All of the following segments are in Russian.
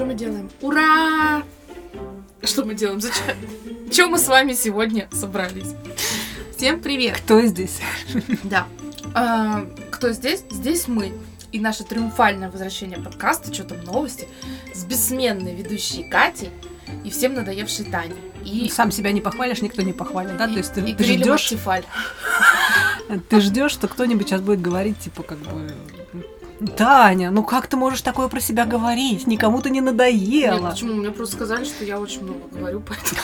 Что мы делаем? Ура! Что мы делаем? Зачем? Чем мы с вами сегодня собрались? Всем привет! Кто здесь? Да. А, кто здесь? Здесь мы. И наше триумфальное возвращение подкаста «Что там новости?» с бессменной ведущей Катей и всем надоевшей Таней. И, Сам себя не похвалишь, никто не похвалит, да? и- То есть ты, и ты ждешь, ты ждешь, что кто-нибудь сейчас будет говорить, типа, как бы. Таня, ну как ты можешь такое про себя говорить? Никому ты не Нет, надоела. почему? Мне просто сказали, что я очень много говорю, поэтому...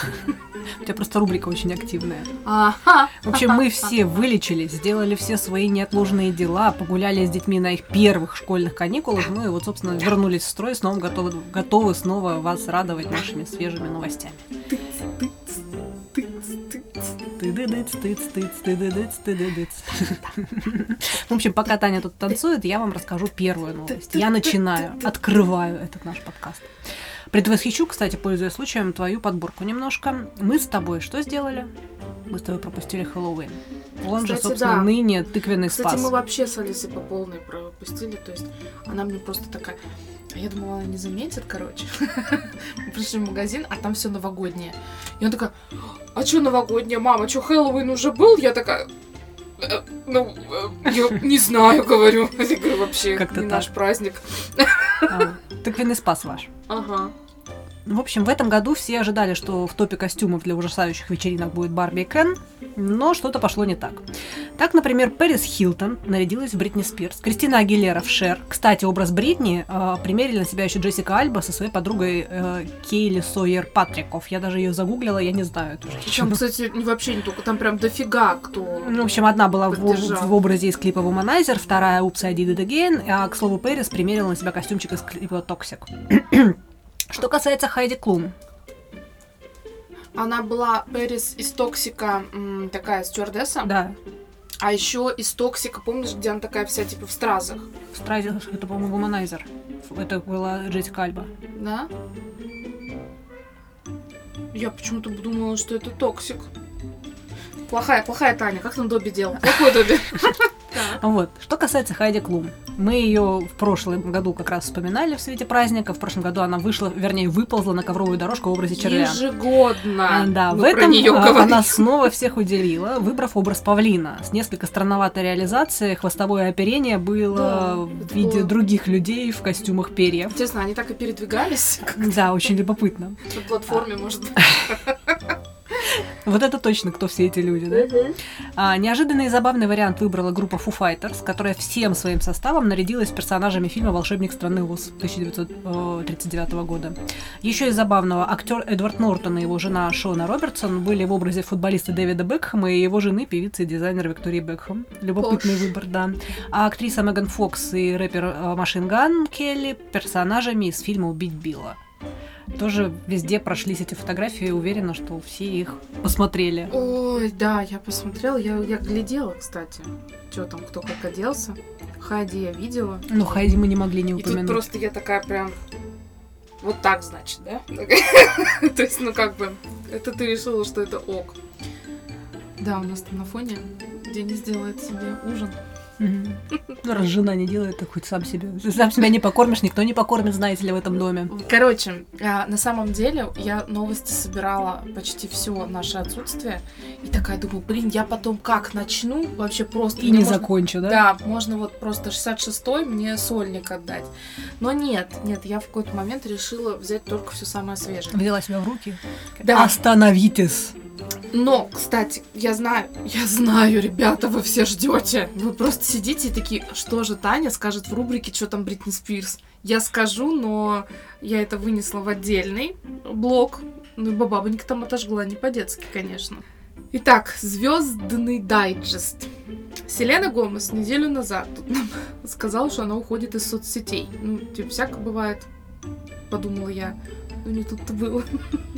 У тебя просто рубрика очень активная. Ага. В общем, мы все вылечились, сделали все свои неотложные дела, погуляли с детьми на их первых школьных каникулах, ну и вот, собственно, вернулись в строй, снова готовы, готовы снова вас радовать нашими свежими новостями. Тыдыдыц, тыц, тыц, тыдыдыц, тыдыдыц. В общем, пока Таня тут танцует, я вам расскажу первую новость. Я начинаю, открываю этот наш подкаст. Предвосхищу, кстати, пользуясь случаем, твою подборку немножко. Мы с тобой что сделали? Мы с тобой пропустили Хэллоуин. Он же, Кстати, собственно, да. ныне тыквенный Кстати, спас. мы вообще с Алисой по полной пропустили, то есть она мне просто такая... А Я думала, она не заметит, короче. Мы пришли в магазин, а там все новогоднее. И она такая, а что новогоднее, мама, что Хэллоуин уже был? Я такая, «Э, ну, э, я не знаю, говорю. Я говорю, вообще, Как-то не так. наш праздник. А, Тыквенный спас ваш. Ага. В общем, в этом году все ожидали, что в топе костюмов для ужасающих вечеринок будет Барби и Кен, но что-то пошло не так. Так, например, Пэрис Хилтон нарядилась в Бритни Спирс, Кристина Агилера в Шер. Кстати, образ Бритни э, примерили на себя еще Джессика Альба со своей подругой э, Кейли Сойер Патриков. Я даже ее загуглила, я не знаю эту Там, кстати, не вообще не только, там прям дофига кто. Ну, в общем, одна была в, в образе из клипа Womanizer, вторая Oops, I Did It Again, а, к слову, Пэрис примерила на себя костюмчик из клипа Toxic. Что касается Хайди Клум, Она была Пэрис из Toxic а, такая стюардесса. да, А еще из Toxic а, помнишь, где она такая вся типа в стразах? в стразе, это, по-моему, Womanizer. Это была Джессика Альба. Да? Я почему-то думала, что это Toxic. Плохая, плохая Таня, как там Добби делал? Плохой Добби. Вот. Что касается Хайди Клум, мы ее в прошлом году как раз вспоминали в свете праздника. В прошлом году она вышла, вернее, выползла на ковровую дорожку в образе червя. Ежегодно. Да, мы в этом а, она снова всех удивила, выбрав образ павлина. С несколько странноватой реализацией хвостовое оперение было Да, в виде других людей в костюмах перьев. Интересно, они так и передвигались? Да, очень любопытно. на платформе, может быть. Вот это точно, кто все эти люди, да? А, неожиданный и забавный вариант выбрала группа Foo Fighters, которая всем своим составом нарядилась персонажами фильма «Волшебник страны Оз» 1939 года. Еще из забавного, актер Эдвард Нортон и его жена Шона Робертсон были в образе футболиста Дэвида Бекхэма и его жены, певицы и дизайнера Виктории Бекхэм. Любопытный Пош. выбор, да. А актриса Меган Фокс и рэпер Машин Ган Келли персонажами из фильма «Убить Билла». Тоже везде прошлись эти фотографии, уверена, что все их посмотрели. Ой, да, я посмотрела, я, я глядела, кстати. Что там, кто как оделся. Хайди я видела. Ну, Хайди мы не могли не И тут упомянуть. просто я такая прям... Вот так, значит, да? То есть, ну как бы, это ты решила, что это ок. Да, у нас там на фоне Денис делает себе ужин. Ну, раз жена не делает, то хоть сам себе. Сам себя не покормишь, никто не покормит, знаете ли, в этом доме. Короче, а, на самом деле я новости собирала почти все наше отсутствие. И такая думаю, блин, я потом как начну? Вообще просто... И не можно- закончу, да? Да, можно вот просто 66-й мне сольник отдать. Но нет, нет, я в какой-то момент решила взять только все самое свежее. Взяла себя в руки. Да. Остановитесь! Но, кстати, я знаю, я знаю, ребята, вы все ждете. Вы просто сидите и такие, что же Таня скажет в рубрике, что там Бритни Спирс. Я скажу, но я это вынесла в отдельный блок. Ну, и бабабонька там отожгла не по-детски, конечно. Итак, звездный дайджест. Селена Гомес неделю назад сказала, что она уходит из соцсетей. Ну, типа, всяко бывает, подумала я. Ну, не тут-то было.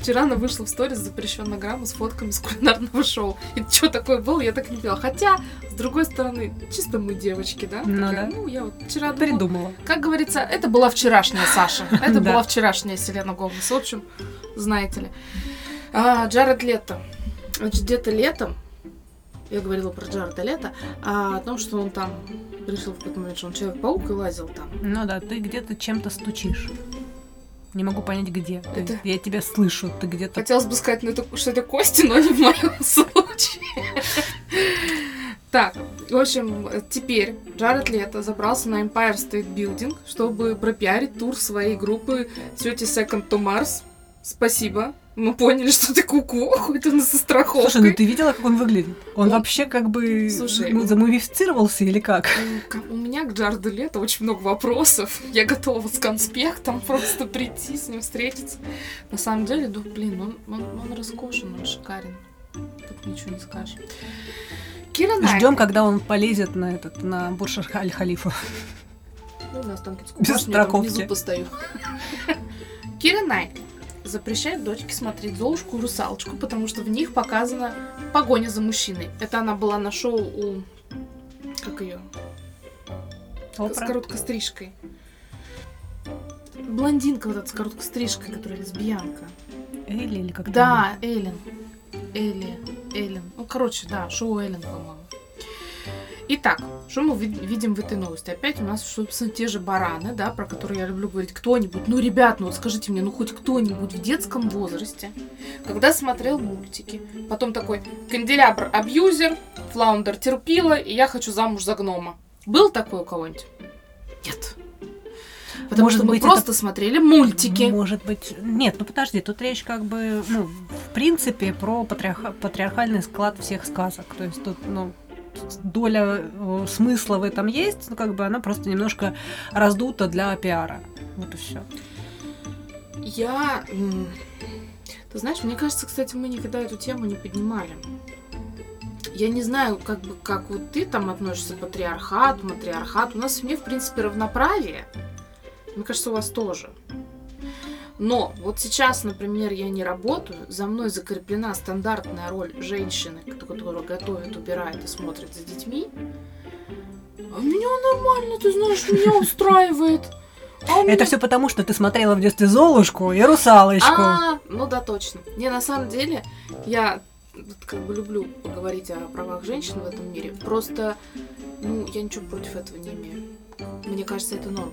Вчера она вышла в сторис запрещенная грамма с фотками с кулинарного шоу. И что такое было, я так не поняла. Хотя, с другой стороны, чисто мы девочки, да? Ну Такая, да. ну я вот вчера думала, Придумала. как говорится, это была вчерашняя Саша. Это была вчерашняя Селена Гомес. В общем, знаете ли. А, Джаред Лето. Значит, где-то летом, я говорила про Джареда Лето, а, о том, что он там решил в какой-то момент, что он Человек-паук и лазил там. Ну да, ты где-то чем-то стучишь. Не могу понять, где. То Это- есть Я тебя слышу, ты где-то... Хотелось бы сказать, ну, это, что это кости, но не в моем случае. Так, в общем, теперь Джаред Лето забрался на Empire State Building, чтобы пропиарить тур своей группы 30 Second to Mars. Спасибо. Мы поняли, что ты куку, хоть он и со страховкой. Слушай, ну ты видела, как он выглядит? Он Он- вообще как бы Слушай, ну, он- замумифицировался или как? М, ка- У меня к Джареду Лето очень много вопросов. Я готова с конспектом просто прийти с ним встретиться. На самом деле, да, блин, он, он, он роскошен, он шикарен. Тут ничего не скажешь. Кира Найт. Ждем, когда он полезет на этот, на Бурж Аль-Халифа. Ну, на Останкинскую Без башню я там страховки. внизу постою. Кира Найт запрещает дочке смотреть Золушку и Русалочку, потому что в них показана погоня за мужчиной. Это она была на шоу у... Как ее? С Опра. короткой стрижкой. Блондинка вот эта с короткой стрижкой, которая лесбиянка. Элли или как Да, Эллен. Элли. Эллен. Ну, короче, да, шоу Эллен, по-моему. Итак, что мы вид- видим в этой новости? Опять у нас, собственно, те же бараны, да, про которые я люблю говорить. Кто-нибудь, ну, ребят, ну вот скажите мне, ну хоть кто-нибудь в детском возрасте, когда смотрел мультики, потом такой, канделябр абьюзер, флаундер терпила, и я хочу замуж за гнома. Был такой у кого-нибудь? Нет. Потому Может что мы быть, просто смотрели мультики. Может быть... Нет, ну подожди, тут речь как бы, ну, в принципе, про патриарха- патриархальный склад всех сказок. То есть тут, ну, доля э, смысла в этом есть, но как бы она просто немножко раздута для пиара. Вот и все. Я... Ты знаешь, мне кажется, кстати, мы никогда эту тему не поднимали. Я не знаю, как бы, как вот ты там относишься к патриархату, матриархату. У нас в семье, в принципе, равноправие. Мне кажется, у вас тоже. Но вот сейчас, например, я не работаю, за мной закреплена стандартная роль женщины, которая готовит, убирает и смотрит за детьми. А меня нормально, ты знаешь, меня устраивает. А Это меня все потому, что ты смотрела в детстве Золушку и Русалочку. а, ну да, точно. Не, на самом деле, я как бы люблю поговорить о правах женщин в этом мире. Просто, ну, я ничего против этого не имею. Мне кажется, это норм.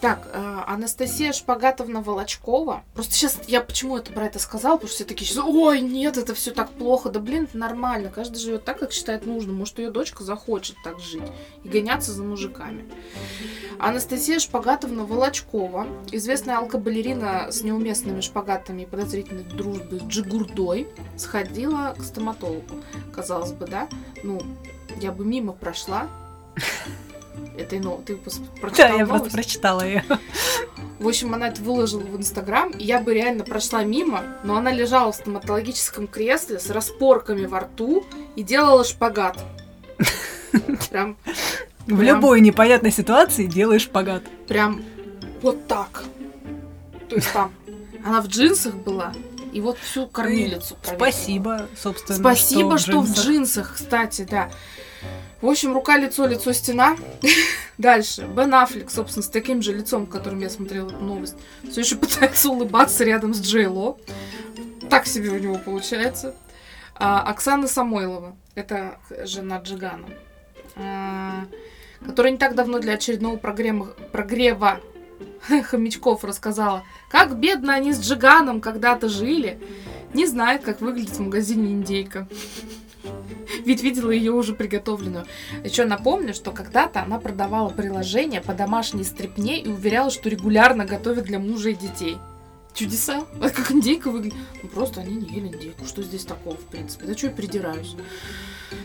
Так, э, Анастасия Шпагатовна Волочкова. Просто сейчас я почему это про это сказала, потому что все такие сейчас, ой, нет, это все так плохо. Да блин, это нормально. Каждый живет так, как считает нужным. Может, ее дочка захочет так жить и гоняться за мужиками. Анастасия Шпагатовна Волочкова, известная алкобалерина с неуместными шпагатами и подозрительной дружбой с Джигурдой, сходила к стоматологу. Казалось бы, да? Ну, я бы мимо прошла. Этой но ты пос- Да, прочитала я просто новость? прочитала ее. В общем, она это выложила в Инстаграм, и я бы реально прошла мимо, но она лежала в стоматологическом кресле с распорками во рту и делала шпагат. Прям, В Прям. любой непонятной ситуации делаешь шпагат. прям вот так. То есть там она в джинсах была, и вот всю кормилицу проверила. Спасибо, собственно. Спасибо, что, в джинсах. джинсах, кстати, да. В общем, рука, лицо, лицо, стена. Дальше. Бен Аффлек, собственно, с таким же лицом, которым я смотрела эту новость, все еще пытается улыбаться рядом с Джей Ло. Так себе у него получается. А, Оксана Самойлова, это жена Джигана, а, которая не так давно для очередного прогрема, прогрева хомячков рассказала, как бедно они с Джиганом когда-то жили, не знает, как выглядит в магазине индейка. Ведь видела ее уже приготовленную. Еще напомню, что когда-то она продавала приложение по домашней стрипне и уверяла, что регулярно готовит для мужа и детей. Чудеса. А как индейка выглядит? Ну, просто они не ели индейку. Что здесь такого, в принципе? Да что я придираюсь?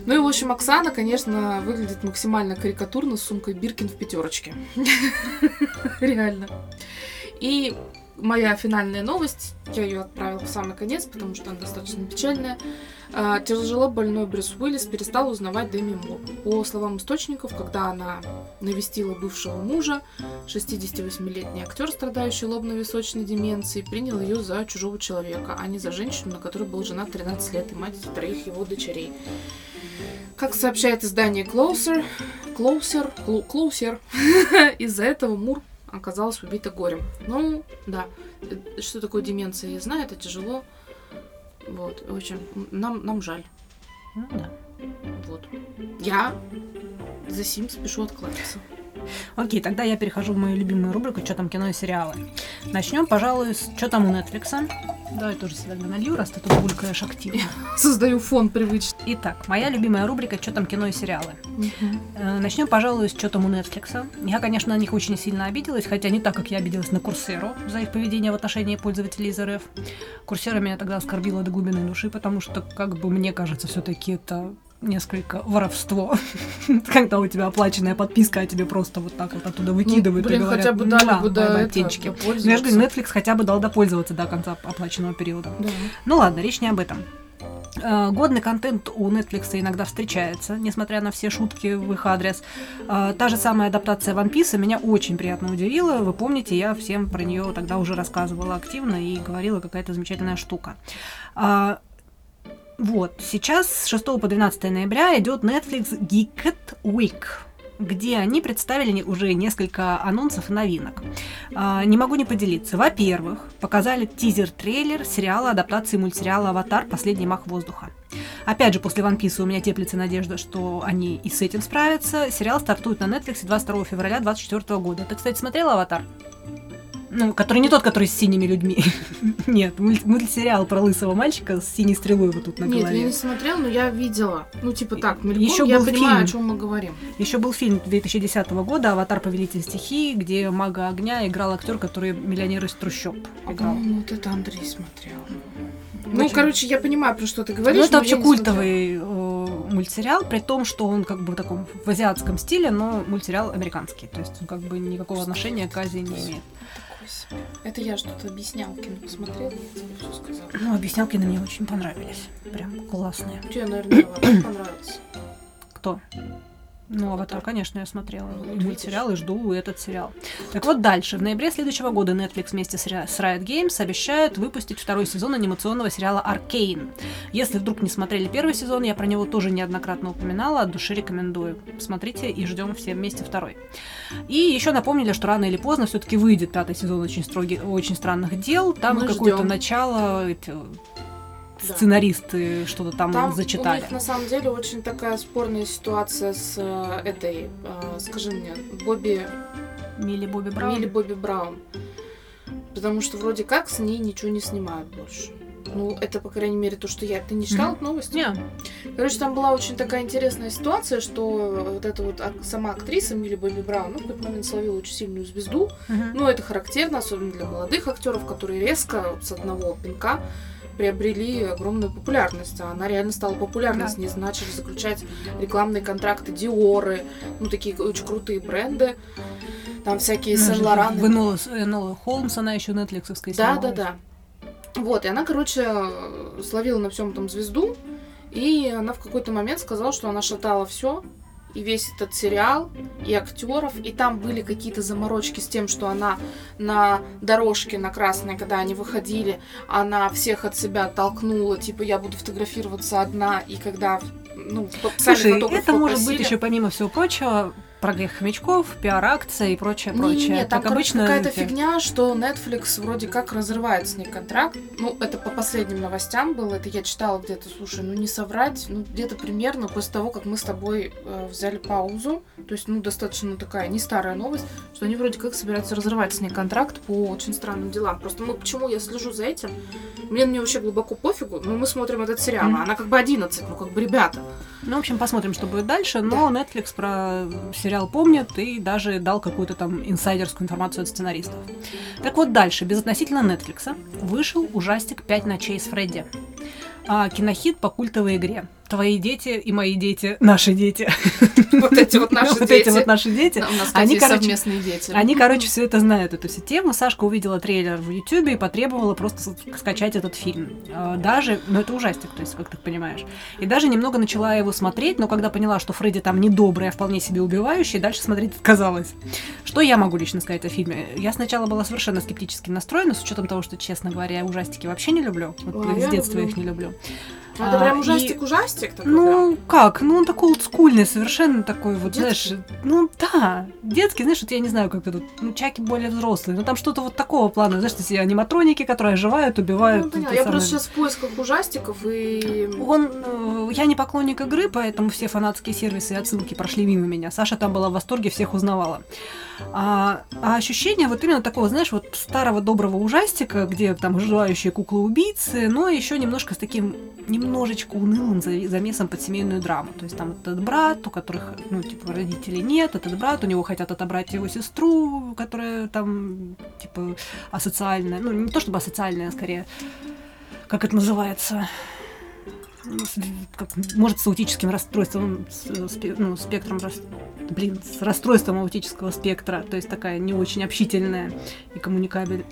Ну и, в общем, Оксана, конечно, выглядит максимально карикатурно с сумкой Биркин в пятерочке. Реально. И моя финальная новость, я ее отправила в самый конец, потому что она достаточно печальная. А, Тяжело больной Брюс Уиллис перестал узнавать Дэми Мур. По словам источников, когда она навестила бывшего мужа, 68-летний актер, страдающий лобно-височной деменцией, принял ее за чужого человека, а не за женщину, на которой был женат 13 лет и мать троих его дочерей. Как сообщает издание Closer, Closer, Clo- Closer, из-за этого Мур оказалась убита горем. Ну, да. Что такое деменция, я знаю, это тяжело. Вот, в общем, нам, нам жаль. Ну да. Вот. Я за сим спешу откланяться. Окей, тогда я перехожу в мою любимую рубрику «Что там кино и сериалы». Начнем, пожалуй, с «Что там у Netflix?». Давай тоже себя налью, раз ты тут булькаешь активно. Создаю фон привычный. Итак, моя любимая рубрика «Что там кино и сериалы?». Э, Начнем, пожалуй, с «Что там у Netflix?». Я, конечно, на них очень сильно обиделась, хотя не так, как я обиделась на Курсеру за их поведение в отношении пользователей из РФ. Курсера меня тогда оскорбила до глубины души, потому что, как бы мне кажется, все таки это несколько воровство, когда у тебя оплаченная подписка, а тебе просто вот так вот оттуда выкидывают Ну, блин, и говорят, хотя бы дали «Муа, бы до bye-bye, этого, птенчики». до Ну, я же пользоваться. говорю, Netflix хотя бы дал допользоваться до конца оплаченного периода. Да. Ну ладно, речь не об этом. Э, Годный контент у Netflix иногда встречается, несмотря на все шутки в их адрес. Э, Та же самая адаптация One Piece меня очень приятно удивила. Вы помните, я всем про нее тогда уже рассказывала активно и говорила, какая-то замечательная штука. Вот, сейчас с 6 по 12 ноября идет Netflix Geeked Week где они представили уже несколько анонсов и новинок. А, не могу не поделиться. Во-первых, показали тизер-трейлер сериала адаптации мультсериала «Аватар. Последний мах воздуха». Опять же, после One Piece у меня теплится надежда, что они и с этим справятся. Сериал стартует на Netflix 22 февраля 2024 года. Ты, кстати, смотрела «Аватар»? Ну, который не тот, который с синими людьми. Нет, мульт- мультсериал про лысого мальчика с синей стрелой вот тут на Нет, я голове. не смотрела, но я видела. Ну, типа так, мельком, Ещё я был понимаю, фильм. о чем мы говорим. Еще был фильм 2010 года «Аватар. Повелитель стихии», где мага огня играл актер, который миллионер из трущоб играл. по-моему, вот это Андрей смотрел. Ну, Очень- короче, я понимаю, про что ты Ну, говоришь. это но вообще культовый э, мультсериал, при том, что он как бы в таком в азиатском стиле, но мультсериал американский. То есть он как бы никакого отношения к Азии не имеет. Себе. Это я что-то объяснялки посмотрела, я тебе все сказала. Ну, объяснялки на мне очень понравились. Прям классные. Тебе, наверное, понравился. Кто? Ну, «Аватар», конечно, я смотрела. Ну, вот мультсериал, и жду этот сериал. Так вот, дальше. В ноябре следующего года Netflix вместе с Riot Games обещают выпустить второй сезон анимационного сериала «Аркейн». Если вдруг не смотрели первый сезон, я про него тоже неоднократно упоминала, от души рекомендую. Смотрите и ждем все вместе второй. И еще напомнили, что рано или поздно все-таки выйдет пятый сезон очень, строгий, очень странных дел. Там какое-то начало эти, Да. сценаристы что-то там, Там зачитали. у них на самом деле очень такая спорная ситуация с э, этой, э, скажи мне, Бобби, Милли Бобби Браун. Милли Бобби Браун. Потому что вроде как с ней ничего не снимают больше. Ну, это, по крайней мере, то, что я... Ты не читала Мгм. эту новость? Не, Короче, там была очень такая интересная ситуация, что вот эта вот сама актриса Милли Бобби Браун, ну, в какой-то момент словила очень сильную звезду. Мгм. Ну, это характерно, особенно для молодых актеров, которые резко вот с одного пинка приобрели огромную популярность. Она реально стала популярной. Да. С ней начали заключать рекламные контракты Диоры, ну, такие очень крутые бренды. Там всякие Ну, Сен-Лораны. В Энола, Энола Холмс она еще нетфликсовская Да, да, да. Вот, и она, короче, э, словила на всем там звезду, и она в какой-то момент сказала, что она шатала все, и весь этот сериал, и актеров, и там были какие-то заморочки с тем, что она на дорожке на красной, когда они выходили, она всех от себя толкнула, типа я буду фотографироваться одна, и когда ну, сами Слушай, это может быть еще помимо всего прочего прогрев хомячков, пиар-акция и прочее, Не, прочее. не, там как короче, обычно. какая-то фигня, что Netflix вроде как разрывает с ней контракт. Ну, это по последним новостям было, это я читала где-то, слушай, ну не соврать, ну где-то примерно после того, как мы с тобой э, взяли паузу, то есть, ну, достаточно ну, такая не старая новость, что они вроде как собираются разрывать с ней контракт по очень странным делам. Просто мы, почему я слежу за этим, мне на нее вообще глубоко пофигу, но мы смотрим этот сериал, а она как бы 11, ну как бы ребята. Ну, в общем, посмотрим, что будет дальше. Но Netflix про сериал помнит и даже дал какую-то там инсайдерскую информацию от сценаристов. Так вот, дальше, безотносительно Netflix, вышел ужастик «Пять ночей с Фредди». А, кинохит по культовой игре. Твои дети и мои дети, наши дети. Вот эти вот наши Вот эти дети. вот наши дети. Они, короче, дети. Они, короче, все это знают, эту всю тему. Сашка увидела трейлер в Ютубе и потребовала просто скачать этот фильм. А, Даже, ну это ужастик, то есть, как ты понимаешь. И даже немного начала его смотреть, но когда поняла, что Фредди там не добрый, а вполне себе убивающий, дальше смотреть отказалась. Что я могу лично сказать о фильме? Я сначала была совершенно скептически настроена, с учетом того, что, честно говоря, я ужастики вообще не люблю. Вот с детства их не люблю. Ну, Это А, прям и- ужастик-ужастик такой, Ну, как? Ну, он такой олдскульный, совершенно такой вот, Детский? знаешь, ну, да, детский, знаешь, вот я не знаю, как это, ну, Чаки более взрослые, но там что-то вот такого плана, знаешь, эти аниматроники, которые оживают, убивают. Ну, понятно. Я самые- просто сейчас в поисках ужастиков и... Он, э, я не поклонник игры, поэтому все фанатские сервисы и отсылки прошли мимо меня. Саша там была в восторге, всех узнавала. А, а ощущение вот именно такого, знаешь, вот старого доброго ужастика, где там желающие куклы-убийцы, но еще немножко с таким немножечко унылым замесом под семейную драму. То есть там этот брат, у которых, ну, типа, родителей нет, этот брат, у него хотят отобрать его сестру, которая там, типа, асоциальная. Ну, не то чтобы асоциальная, а скорее, как это называется, как, может, с аутическим расстройством, с, ну, спектром, блин, с расстройством аутического спектра, то есть такая не очень общительная и коммуникабель.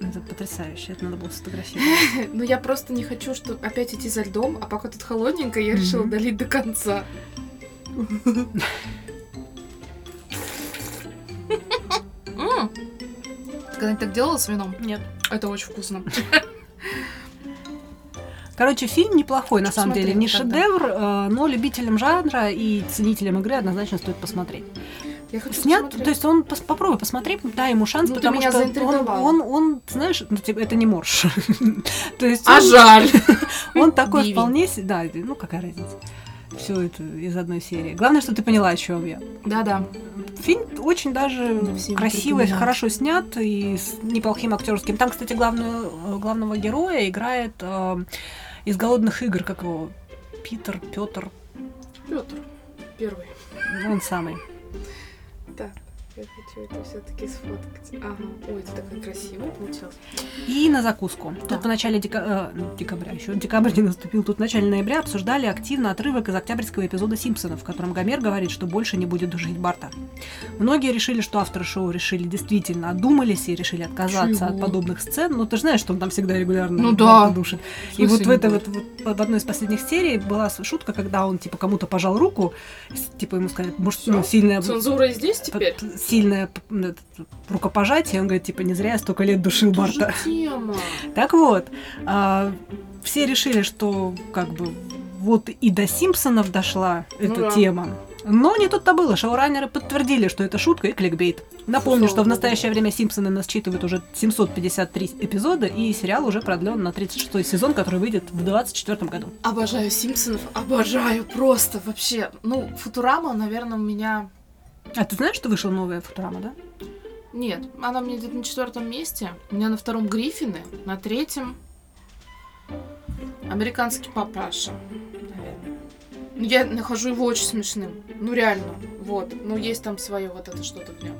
Это потрясающе, это надо было сфотографировать. Ну, я просто не хочу, что опять идти за льдом, а пока тут холодненько, я решила долить до конца. Когда-нибудь так делала с вином? Нет. Это очень вкусно. Короче, фильм неплохой, на самом деле. Не шедевр, э, но любителям жанра и ценителям игры однозначно стоит посмотреть. Я хочу Снят, посмотреть. то есть он пос, попробуй посмотри, дай ему шанс, Ну, потому что он, он, он, знаешь, ну, типа, это не морж. То есть А он- жаль. он такой Бивень. вполне, да, ну какая разница. Все это из одной серии. Главное, что ты поняла, о чем я. Да-да. Фильм очень даже красивый, хорошо снят и с неплохим актерским. Там, кстати, главную, главного героя играет э, из голодных игр, как его Питер, Петр, Петр. Первый. он самый. Так, хочу это все-таки сфоткать. Ага. Ой, это такая красивая получилось. И на закуску. Да. Тут в начале дека- э, ну, декабря, еще декабрь не наступил, тут в начале ноября обсуждали активно отрывок из октябрьского эпизода «Симпсонов», в котором Гомер говорит, что больше не будет душить Барта. Многие решили, что авторы шоу решили действительно одумались и решили отказаться Чего? от подобных сцен. Ну, ты же знаешь, что он там всегда регулярно Ну да. душит. И вот в этой будет? вот, вот в одной из последних серий была шутка, когда он типа кому-то пожал руку, типа ему сказали, может, ну, сильное Цензура здесь теперь? п- рукопожатие, он говорит, типа, не зря я столько лет душил Это Барта. Так вот, а, все решили, что как бы вот и до Симпсонов дошла Ну эта да. тема. Но не тут-то было. Шоураннеры подтвердили, что это шутка и кликбейт. Напомню, что в настоящее время Симпсоны насчитывают уже 753 эпизода, и сериал уже продлен на 36 сезон, который выйдет в 2024 году. Обожаю Симпсонов, обожаю просто вообще. Ну, Футурама, наверное, у меня... А ты знаешь, что вышла новая Футурама, да? Нет, она у меня где-то на четвертом месте. У меня на втором Гриффины, на третьем Американский папаша, Я нахожу его очень смешным. Ну, реально. Вот. Ну, есть там свое вот это что-то в нем.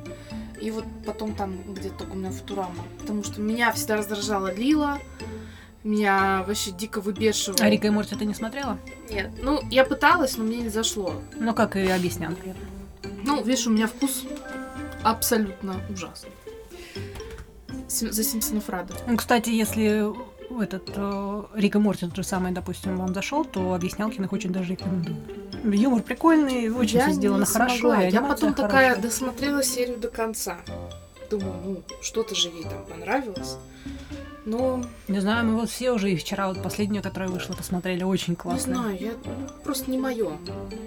И вот потом там где-то только у меня Футурама. Потому что меня всегда раздражала Лила. Меня вообще дико выбешивало. А Рика и Морти ты не смотрела? Нет. Ну, я пыталась, но мне не зашло. Ну, как и объяснянка. Ну, видишь, у меня вкус абсолютно ужасный. За Симпсонов рада. Ну, Кстати, если этот э, Рик и Морти тот же самый, допустим, вам зашел, то объяснялкиных очень даже рекомендую. Юмор прикольный, очень Я все сделано хорошо. Я потом такая хорошая. досмотрела серию до конца. Думаю, ну, что-то же ей там понравилось. Но, Не знаю, мы вот все уже и вчера вот последнюю, которая вышла, посмотрели, очень не классно. знаю, я ну, просто не мое.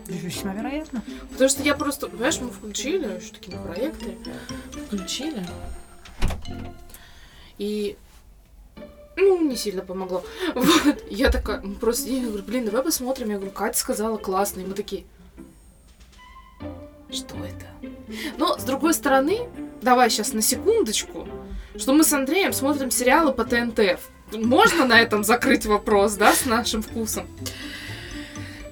Весьма вероятно. Потому что я просто, понимаешь, мы включили, еще такие проекты, включили. И ну, не сильно помогло. Вот. Я такая, ну, просто я говорю, блин, давай посмотрим. Я говорю, Катя сказала классно. И мы такие, что это? Но, с другой стороны, давай сейчас на секундочку, что мы с Андреем смотрим сериалы по ТНТ. Можно на этом закрыть вопрос, да, с нашим вкусом?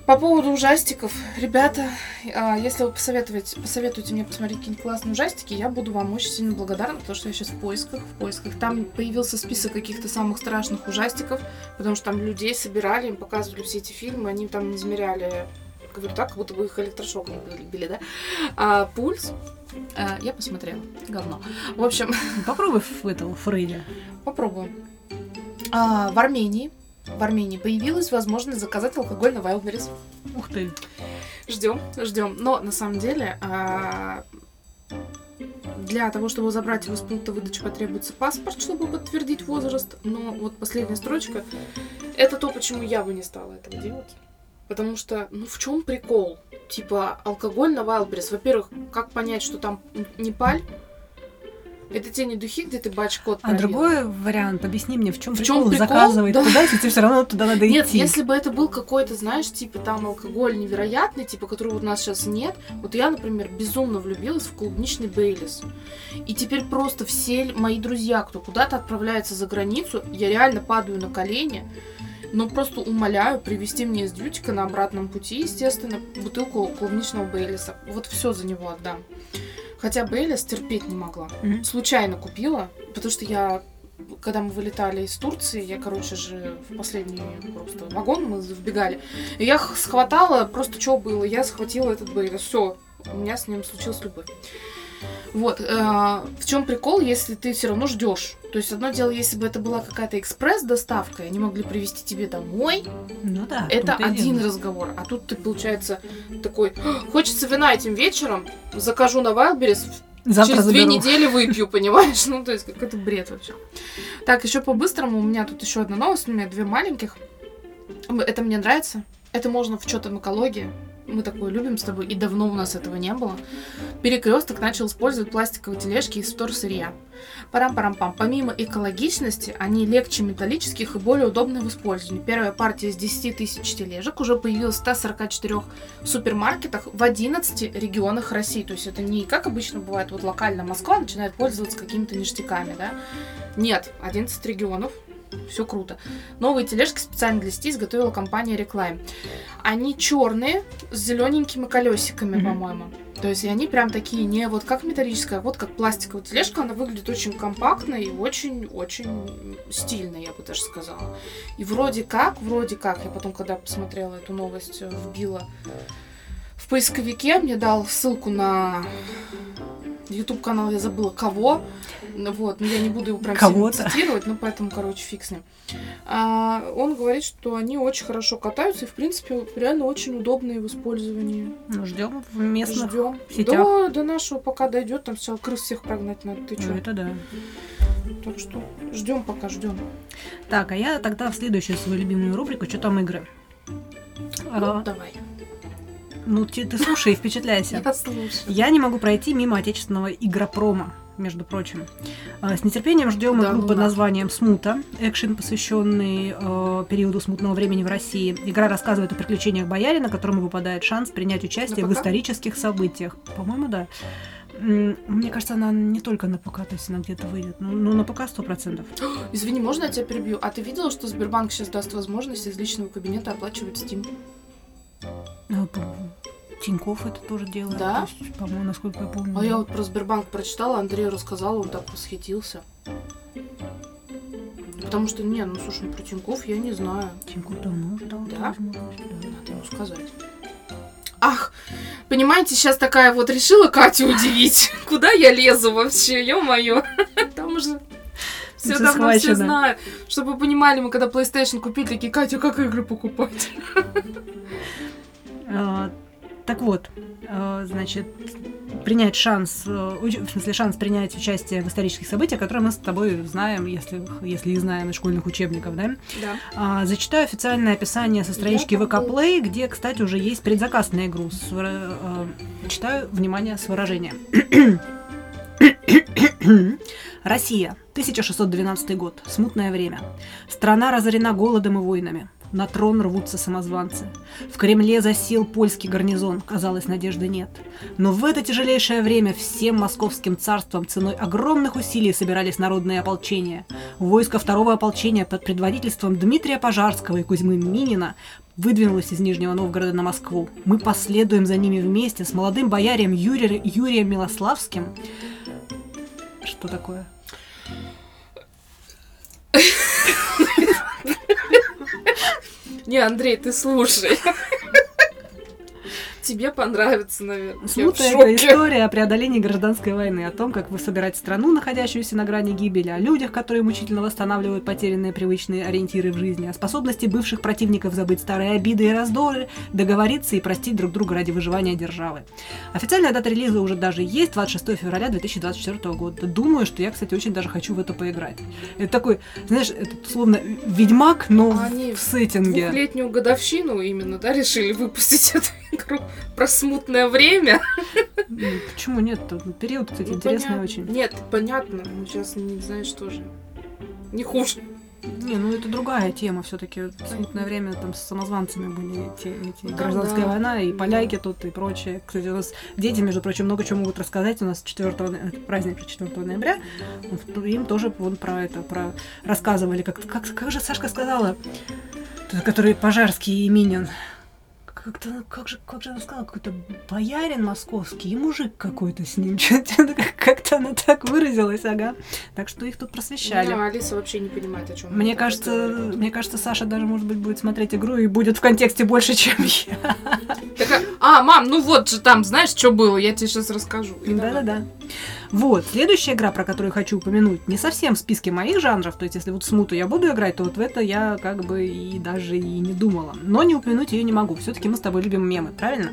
По поводу ужастиков, ребята, а, если вы посоветуете, посоветуете мне посмотреть какие-нибудь классные ужастики, я буду вам очень сильно благодарна, потому что я сейчас в поисках, в поисках. Там появился список каких-то самых страшных ужастиков, потому что там людей собирали, им показывали все эти фильмы, они там измеряли, говорю так, как будто бы их электрошоком били, да, а, пульс. А, я посмотрела, говно. В общем, Попробуй в этого Фрейда. попробуем. А, в Армении, в Армении появилась возможность заказать алкоголь на Wildberries. Ух ты. Ждем, ждем. Но на самом деле а, для того, чтобы забрать его с пункта выдачи, потребуется паспорт, чтобы подтвердить возраст. Но вот последняя строчка это то, почему я бы не стала этого делать. Потому что, ну в чем прикол? Типа алкоголь на Wildberries. Во-первых, как понять, что там не паль? Это те не духи, где ты бач-код А другой вариант, объясни мне, в чем В прикол прикол? заказывать Да. туда, если тебе все равно туда надо Нет, идти. если бы это был какой-то, знаешь, типа там алкоголь невероятный, типа которого у нас сейчас нет. Вот я, например, безумно влюбилась в клубничный Бейлис. И теперь просто все мои друзья, кто куда-то отправляется за границу, я реально падаю на колени, но просто умоляю привезти мне из дьютика на обратном пути, естественно, бутылку клубничного Бейлиса. Вот все за него отдам. Хотя Бейлис терпеть не могла. Мгм. Случайно купила, потому что я когда мы вылетали из Турции, я, короче же, в последний просто вагон мы вбегали. И я схватала просто, что было. Я схватила этот Бейлис. Все, у меня с ним случилась любовь. Вот, э, в чем прикол, если ты все равно ждешь. То есть одно дело, если бы это была какая-то экспресс-доставка, и они могли привезти тебе домой, Ну да. это один разговор. А тут ты, получается, такой, «Ах, хочется вина этим вечером, закажу на Wildberries, Завтра через две заберу. недели выпью, понимаешь? Ну, то есть, какой-то бред вообще. Так, еще по-быстрому, у меня тут еще одна новость, у меня две маленьких. Это мне нравится. Это можно в что-то экологии. Мы такое любим с тобой, и давно у нас этого не было. Перекресток начал использовать пластиковые тележки из вторсырья. Парам-парам-пам. Помимо экологичности, они легче металлических и более удобны в использовании. Первая партия из 10 тысяч тележек уже появилась в 144 супермаркетах в 11 регионах России. То есть это не как обычно бывает, вот локально Москва начинает пользоваться какими-то ништяками, да? Нет, 11 регионов. Все круто. Новые тележки специально для сети изготовила компания Reclime. Они черные с зелененькими колесиками, Мгм. по-моему. То есть и они прям такие не вот как металлическая, а вот как пластиковая тележка. Она выглядит очень компактно и очень-очень стильно, я бы даже сказала. И вроде как, вроде как, я потом, когда посмотрела эту новость, э, вбила в поисковике, мне дал ссылку на YouTube канал, я забыла кого. Ну Вот, но я не буду его прям сильно цитировать, ну поэтому, короче, фиг с ним. А, он говорит, что они очень хорошо катаются и, в принципе, реально очень удобные в использовании. Ну, ждем в местных. Ждем. сетях. До, до нашего пока дойдет, там сначала крыс всех прогнать надо. Ты Ну, чё? это да. Так что ждем пока, ждем. Так, а я тогда в следующую свою любимую рубрику «Что там игры?». А, давай. Ну, ты, ты слушай и впечатляйся. Я слушаю. Я не могу пройти мимо отечественного игропрома, между прочим. А, С нетерпением ждем Да игру ну под названием «Смута», экшен, посвященный э, периоду смутного времени в России. Игра рассказывает о приключениях боярина, которому выпадает шанс принять участие в исторических событиях. По-моему, да. Мне кажется, она не только на ПК, то есть она где-то выйдет. Ну, ну, на ПК сто процентов. Извини, можно я тебя перебью? А ты видела, что Сбербанк сейчас даст возможность из личного кабинета оплачивать Steam? По- Тинькофф это тоже делает. Да? то есть, по-моему, насколько я помню. А я вот про Сбербанк прочитала, Андрею рассказала, он так восхитился. Потому что, не, ну слушай, ну, про Тинькофф я не знаю. Тинькофф давно ждал Да? Надо ему сказать. Ах, понимаете, сейчас такая вот решила Катю удивить. Куда я лезу вообще, ё-моё. Там уже все давно все знают. Чтобы вы понимали, мы когда PlayStation купили, такие, Катя, как игры покупать? А, Так вот, а, значит, принять шанс, э, в смысле шанс принять участие в исторических событиях, которые мы с тобой знаем, если, если и знаем из школьных учебников, да? Да. А, Зачитаю официальное описание со странички ВК. Play, где, кстати, уже есть предзаказ на игру. С э, Читаю, внимание, с выражением. Россия, 1612 год, смутное время. Страна разорена голодом и войнами. На трон рвутся самозванцы. В Кремле засел польский гарнизон, казалось, надежды нет. Но в это тяжелейшее время всем московским царством ценой огромных усилий собирались народные ополчения. Войско второго ополчения под предводительством Дмитрия Пожарского и Кузьмы Минина выдвинулось из Нижнего Новгорода на Москву. Мы последуем за ними вместе с молодым боярием Юри- Юрием Милославским. Что такое? Не, Андрей, ты слушай. Тебе понравится, наверное. Смутная это история о преодолении гражданской войны, о том, как вы собирать страну, находящуюся на грани гибели, о людях, которые мучительно восстанавливают потерянные привычные ориентиры в жизни, о способности бывших противников забыть старые обиды и раздоры, договориться и простить друг друга ради выживания державы. Официальная дата релиза уже даже есть, 26 февраля 2024 года. Думаю, что я, кстати, очень даже хочу в это поиграть. Это такой, знаешь, это словно Ведьмак, но в- они в сеттинге. Двухлетнюю годовщину именно, да, решили выпустить эту Про смутное время. Почему нет? Период, кстати, Ну, интересный понятно. очень. Нет, понятно. Ну, сейчас не знаешь тоже. Не хуже. Не, ну это другая тема все-таки. Смутное время там с самозванцами были эти, эти Ну, гражданская да. война и поляки тут и прочее. Кстати, у нас дети, между прочим, много чего могут рассказать. У нас 4 но- праздник же 4 ноября. Им тоже вон про это, про рассказывали. Как, как, как же Сашка сказала, который Пожарский и Минин. Как-то, как же, как же она сказала, какой-то боярин московский и мужик какой-то с ним. Чё-то Как-то она так выразилась, ага. Так что их тут просвещали. Да, Алиса вообще не понимает, о чем Мне кажется, мне кажется, Саша даже, может быть, будет смотреть игру и будет в контексте больше, чем я. а, мам, ну вот же там, знаешь, что было? Я тебе сейчас расскажу. Да-да-да. Вот, следующая игра, про которую хочу упомянуть, не совсем в списке моих жанров, то есть если вот смуту я буду играть, то вот в это я как бы и даже и не думала. Но не упомянуть ее не могу, все таки мы с тобой любим мемы, правильно?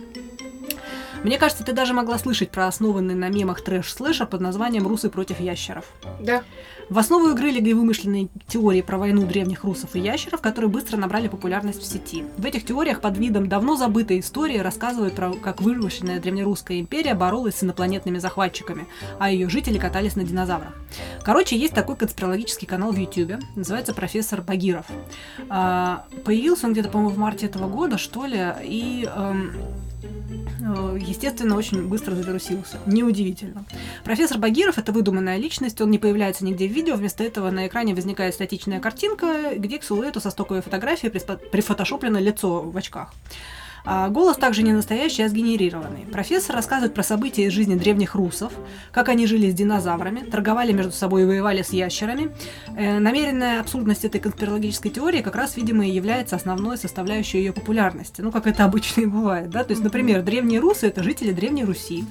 Мне кажется, ты даже могла слышать про основанный на мемах трэш-слэшер под названием «Русы против ящеров». Да. В основу игры легли вымышленные теории про войну древних русов и ящеров, которые быстро набрали популярность в сети. В этих теориях под видом давно забытой истории рассказывают про как вымышленная древнерусская империя боролась с инопланетными захватчиками, а ее жители катались на динозаврах. Короче, есть такой конспирологический канал в Ютьюбе, называется «Профессор Багиров». А, Появился он где-то, по-моему, в марте этого года, что ли, и... эм, Естественно, очень быстро завирусился. Неудивительно. Профессор Багиров это выдуманная личность, он не появляется нигде в видео, вместо этого на экране возникает статичная картинка, где к силуэту со стоковой фотографией прифотошоплено лицо в очках. А голос также не настоящий, а сгенерированный. Профессор рассказывает про события из жизни древних русов, как они жили с динозаврами, торговали между собой и воевали с ящерами. Э, намеренная абсурдность этой конспирологической теории как раз, видимо, и является основной составляющей ее популярности. Ну, как это обычно и бывает, да? То есть, например, древние русы — это жители Древней Руси.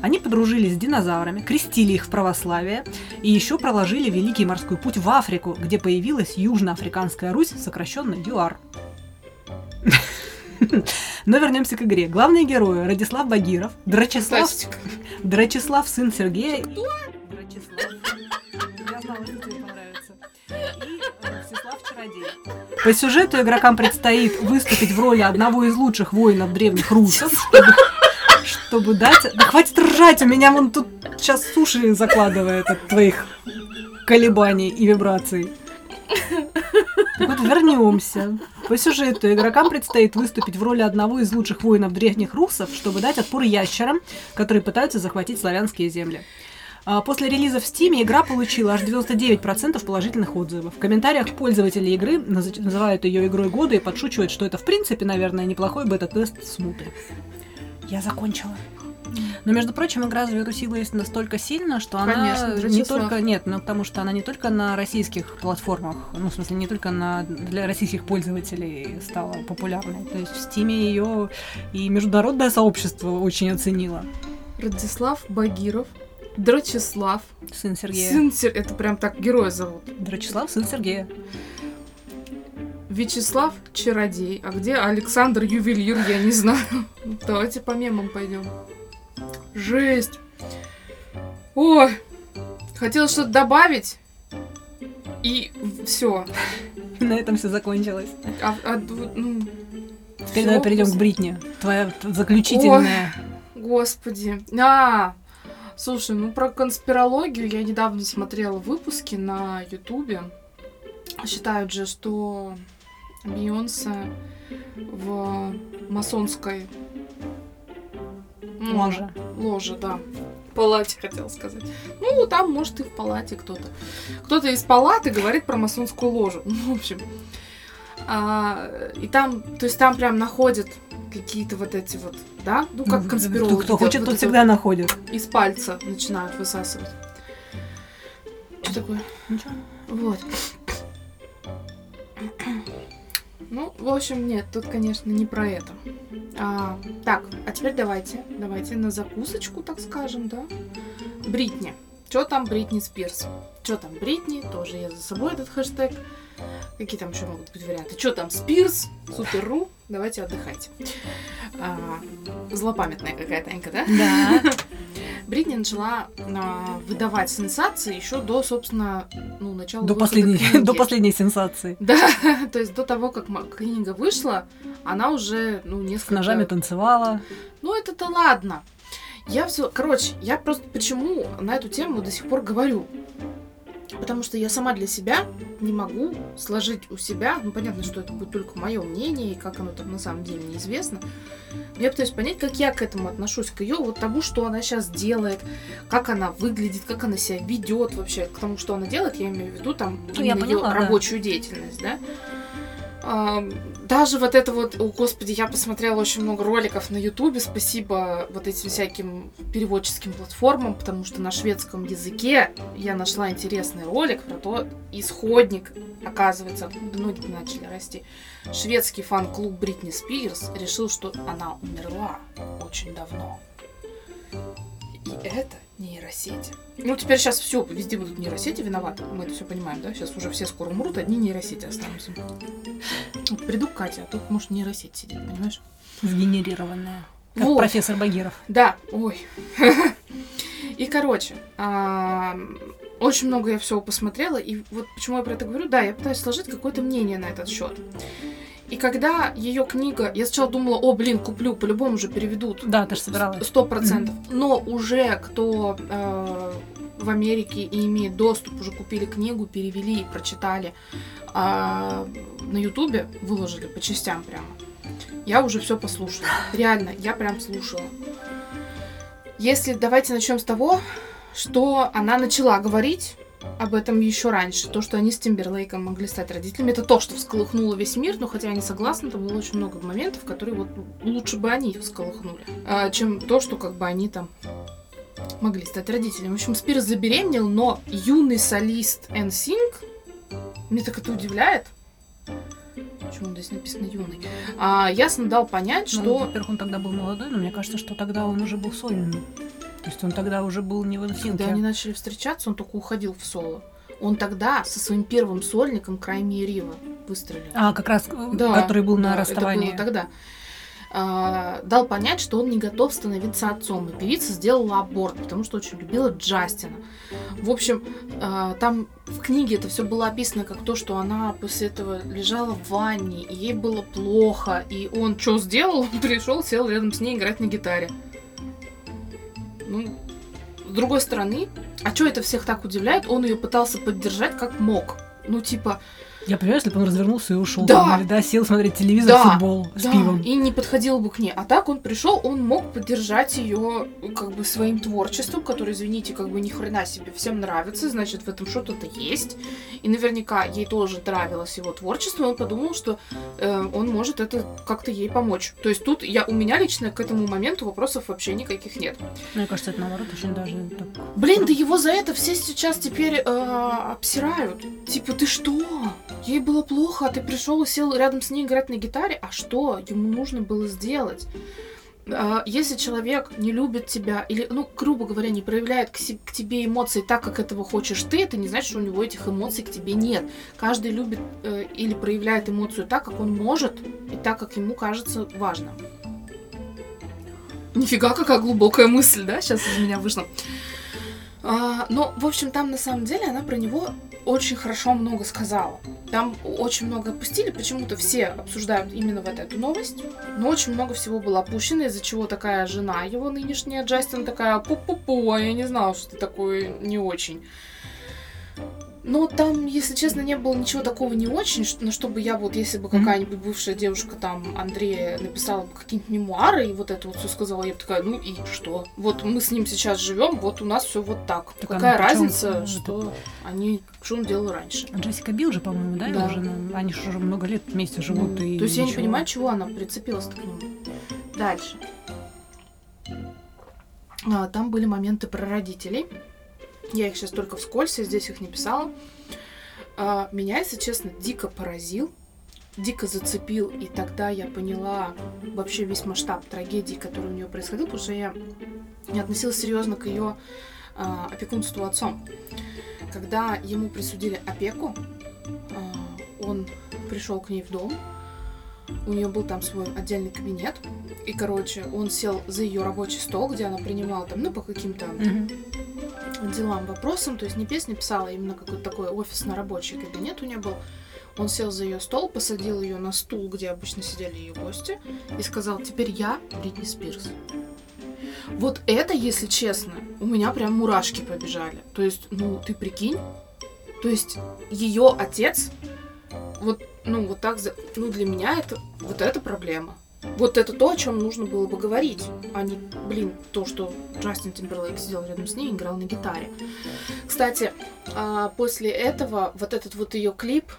Они подружились с динозаврами, крестили их в православие и еще проложили Великий морской путь в Африку, где появилась Южноафриканская Русь, сокращенно ЮАР. Но вернемся к игре. Главные герои Радислав Багиров, Драчеслав. Драчеслав сын Сергея. Драчеслав. Я знала, что тебе понравится. И э, Всеслав Чародей. По сюжету игрокам предстоит выступить в роли одного из лучших воинов древних русов, чтобы, чтобы дать... Да хватит ржать, у меня вон тут сейчас суши закладывает от твоих колебаний и вибраций. Так вот, вернемся. По сюжету игрокам предстоит выступить в роли одного из лучших воинов древних русов, чтобы дать отпор ящерам, которые пытаются захватить славянские земли. А, После релиза в Steam игра получила аж 99% положительных отзывов. В комментариях пользователи игры наз- называют ее игрой года и подшучивают, что это в принципе, наверное, неплохой бета-тест смуты. Я закончила. Но, между прочим, игра завирусилась настолько сильно, что она Конечно, не Драчеслав. только... Нет, ну потому что она не только на российских платформах, ну, в смысле, не только на, для российских пользователей стала популярной. То есть в Стиме ее и международное сообщество очень оценило. Радислав Багиров, Драчеслав, Сын Сергея. сын Сер- это прям так героя зовут. Драчеслав, сын Сергея. Вячеслав Чародей. А где Александр Ювелир, я не знаю. Давайте по мемам пойдем. Жесть. Ой. Хотела что-то добавить. И все. На этом все закончилось. А, а, ну, Теперь давай перейдем к Бритне. Твоя заключительная. Господи. А, слушай, ну про конспирологию я недавно смотрела выпуски на Ютубе. Считают же, что Бейонсе в масонской Ложе. Ложе, да. Палате, хотела сказать. Ну, там, может, и в палате кто-то. Кто-то из палаты говорит про масонскую ложу. Ну, в общем. А, и там, то есть там прям находят какие-то вот эти вот, да? Ну, как Ну, конспирологи. Кто, кто хочет, вот тот всегда находит. вот Из пальца начинают высасывать. Что такое? Ничего. Вот. Ну, в общем, нет, тут, конечно, не про это. А, так, а теперь давайте, давайте на закусочку, так скажем, да? Бритни. Что там Бритни Спирс? Что там Бритни? Тоже я за собой этот хэштег. Какие там еще могут быть варианты? Что там Спирс? Супер.ру? Давайте отдыхайте. А, злопамятная какая-то Анька, да? Да. Бритни начала а, выдавать сенсации еще до, собственно, ну, начала До последней, книги. до последней сенсации. Да, то есть до того, как книга вышла, она уже, ну, С несколько... ножами танцевала. Ну, это-то ладно. Я все, короче, я просто почему на эту тему до сих пор говорю. Потому что я сама для себя не могу сложить у себя, ну понятно, что это будет только мое мнение, и как оно там на самом деле неизвестно. Я пытаюсь понять, как я к этому отношусь, к ее вот тому, что она сейчас делает, как она выглядит, как она себя ведет вообще, к тому, что она делает, я имею в виду там Ну, я поняла, да. рабочую деятельность, да. Даже вот это вот, о господи, я посмотрела очень много роликов на Ютубе, спасибо вот этим всяким переводческим платформам, потому что на шведском языке я нашла интересный ролик про то, исходник, оказывается, откуда ноги начали расти. Шведский фан-клуб Бритни Спирс решил, что она умерла очень давно. И это нейросети. Ну, теперь сейчас все, везде будут нейросети виноваты. Мы это все понимаем, да? Сейчас уже все скоро умрут, одни нейросети останутся. Вот приду к Кате, а тут, может, нейросеть сидит, понимаешь? Сгенерированная. Как Вот. профессор Багиров. Да, ой. И, короче, очень много я всего посмотрела, и вот почему я про это говорю, да, я пытаюсь сложить какое-то мнение на этот счет. И когда ее книга, я сначала думала, о, блин, куплю, по-любому же переведут. Да, ты же собиралась. Сто процентов. Но уже кто э, в Америке и имеет доступ, уже купили книгу, перевели и прочитали а, на Ютубе, выложили по частям прямо. Я уже все послушала. Реально, я прям слушала. Если давайте начнем с того, что она начала говорить об этом еще раньше. То, что они с Тимберлейком могли стать родителями, это то, что всколыхнуло весь мир, но хотя я не согласна, там было очень много моментов, которые вот лучше бы они всколыхнули, а, чем то, что как бы они там могли стать родителями. В общем, Спирс забеременел, но юный солист NSYNC, мне так это удивляет, почему здесь написано юный, а, ясно дал понять, Ну, что... во-первых, он тогда был молодой, но мне кажется, что тогда он уже был сольным. То есть он тогда уже был не в Когда инфинке. они начали встречаться, он только уходил в соло. Он тогда со своим первым сольником Крайми Рива выстрелил. А, как раз, э, Да, который был на да, расставании. Это было тогда. А, дал понять, что он не готов становиться отцом. И певица сделала аборт, потому что очень любила Джастина. В общем, а, там в книге это все было описано как то, что она после этого лежала в ванне, и ей было плохо. И он что сделал? Он пришел, сел рядом с ней играть на гитаре. Ну, с другой стороны, а что это всех так удивляет? Он ее пытался поддержать как мог. Ну, типа, Я понимаю, если бы он развернулся и ушел, Да. да, сел смотреть телевизор, Да, футбол с Да, пивом. и не подходил бы к ней. А так он пришел, он мог поддержать ее как бы своим творчеством, которое, извините, как бы ни хрена себе всем нравится, значит, в этом что-то есть. И наверняка ей тоже нравилось его творчество, и он подумал, что э, он может это как-то ей помочь. То есть тут я, у меня лично к этому моменту вопросов вообще никаких нет. Мне кажется, это наоборот очень даже так. Блин, да его за это все сейчас теперь э, обсирают. Типа, ты что? Ей было плохо, а ты пришел и сел рядом с ней играть на гитаре. А что ему нужно было сделать? А, Если человек не любит тебя или, ну, грубо говоря, не проявляет к, тебе эмоции так, как этого хочешь ты, это не значит, что у него этих эмоций к тебе нет. Каждый любит э, или проявляет эмоцию так, как он может, и так, как ему кажется важным. Нифига, какая глубокая мысль, да, сейчас из меня вышла. А, но, в общем, там на самом деле она про него очень хорошо много сказала. Там очень много опустили, почему-то все обсуждают именно вот эту новость. Но очень много всего было опущено, из-за чего такая жена его нынешняя, Джастин, такая пу-пу-пу, а я не знала, что ты такой не очень. Но там, если честно, не было ничего такого не очень, ш- на чтобы я вот, если бы какая-нибудь бывшая девушка там, Андрея, написала бы какие-нибудь мемуары и вот это вот все сказала, я бы такая, ну и что? Вот мы с ним сейчас живем, вот у нас все вот так. Так, Какая ну, причём, разница, что они, что он делал раньше? Джессика Билл же, по-моему, да? Да. Уже, ну, они же уже много лет вместе живут. Ну, и То есть я не ничего. понимаю, чего она прицепилась к нему. Дальше. А, там были моменты про родителей. Я их сейчас только вскользь, я здесь их не писала. А, меня, если честно, дико поразил, дико зацепил, и тогда я поняла вообще весь масштаб трагедии, который у нее происходил, потому что я не относилась серьезно к ее а, опекунству отцом. Когда ему присудили опеку, а, он пришел к ней в дом, у нее был там свой отдельный кабинет, и, короче, он сел за ее рабочий стол, где она принимала там, ну, по каким-то Мгм. делам, вопросам, то есть не песни писала, а именно какой-то такой офисно-рабочий кабинет у нее был. Он сел за ее стол, посадил ее на стул, где обычно сидели ее гости, и сказал, теперь я Бритни Спирс. Вот это, если честно, у меня прям мурашки побежали. То есть, ну, ты прикинь, то есть ее отец, вот, ну, вот так, за... ну, для меня это, вот это проблема. Вот это то, о чем нужно было бы говорить, а не, блин, то, что Джастин Тимберлейк сидел рядом с ней и играл на гитаре. Кстати, а, после этого вот этот вот ее клип,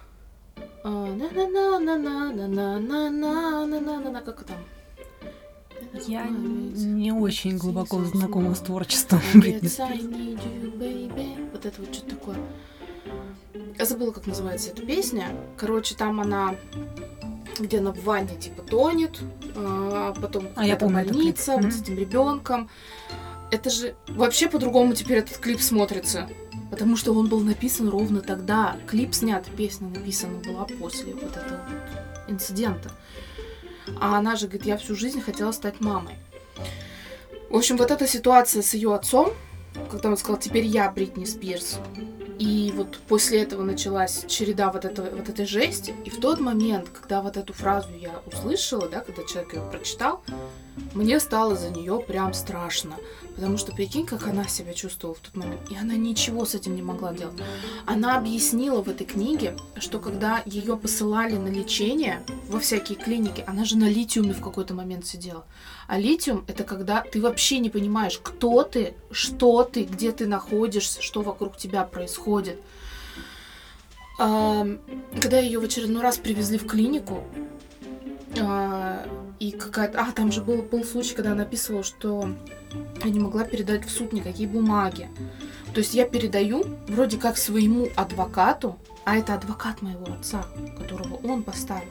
на-на-на-на-на-на-на-на-на-на-на, как там? Я не очень глубоко знакома с творчеством Бритни. Вот это вот что-то такое. Я забыла, как называется эта песня. Короче, там она где она в ванне типа тонет, а потом а я помню больница вот с этим ребенком. Это же вообще по-другому теперь этот клип смотрится. Потому что он был написан ровно тогда. Клип снят, песня написана была после вот этого вот инцидента. А она же говорит, я всю жизнь хотела стать мамой. В общем, вот эта ситуация с ее отцом, когда он сказал, теперь я Бритни Спирс, и вот после этого началась череда вот, этого, вот этой жести. И в тот момент, когда вот эту фразу я услышала, да, когда человек ее прочитал, мне стало за нее прям страшно. Потому что прикинь, как она себя чувствовала в тот момент. И она ничего с этим не могла делать. Она объяснила в этой книге, что когда ее посылали на лечение во всякие клиники, она же на литиуме в какой-то момент сидела. А литиум это когда ты вообще не понимаешь, кто ты, что ты, где ты находишься, что вокруг тебя происходит. Когда ее в очередной раз привезли в клинику, а, и какая-то... А, там же был, был случай, когда она описывала, что я не могла передать в суд никакие бумаги. То есть я передаю вроде как своему адвокату, а это адвокат моего отца, которого он поставил.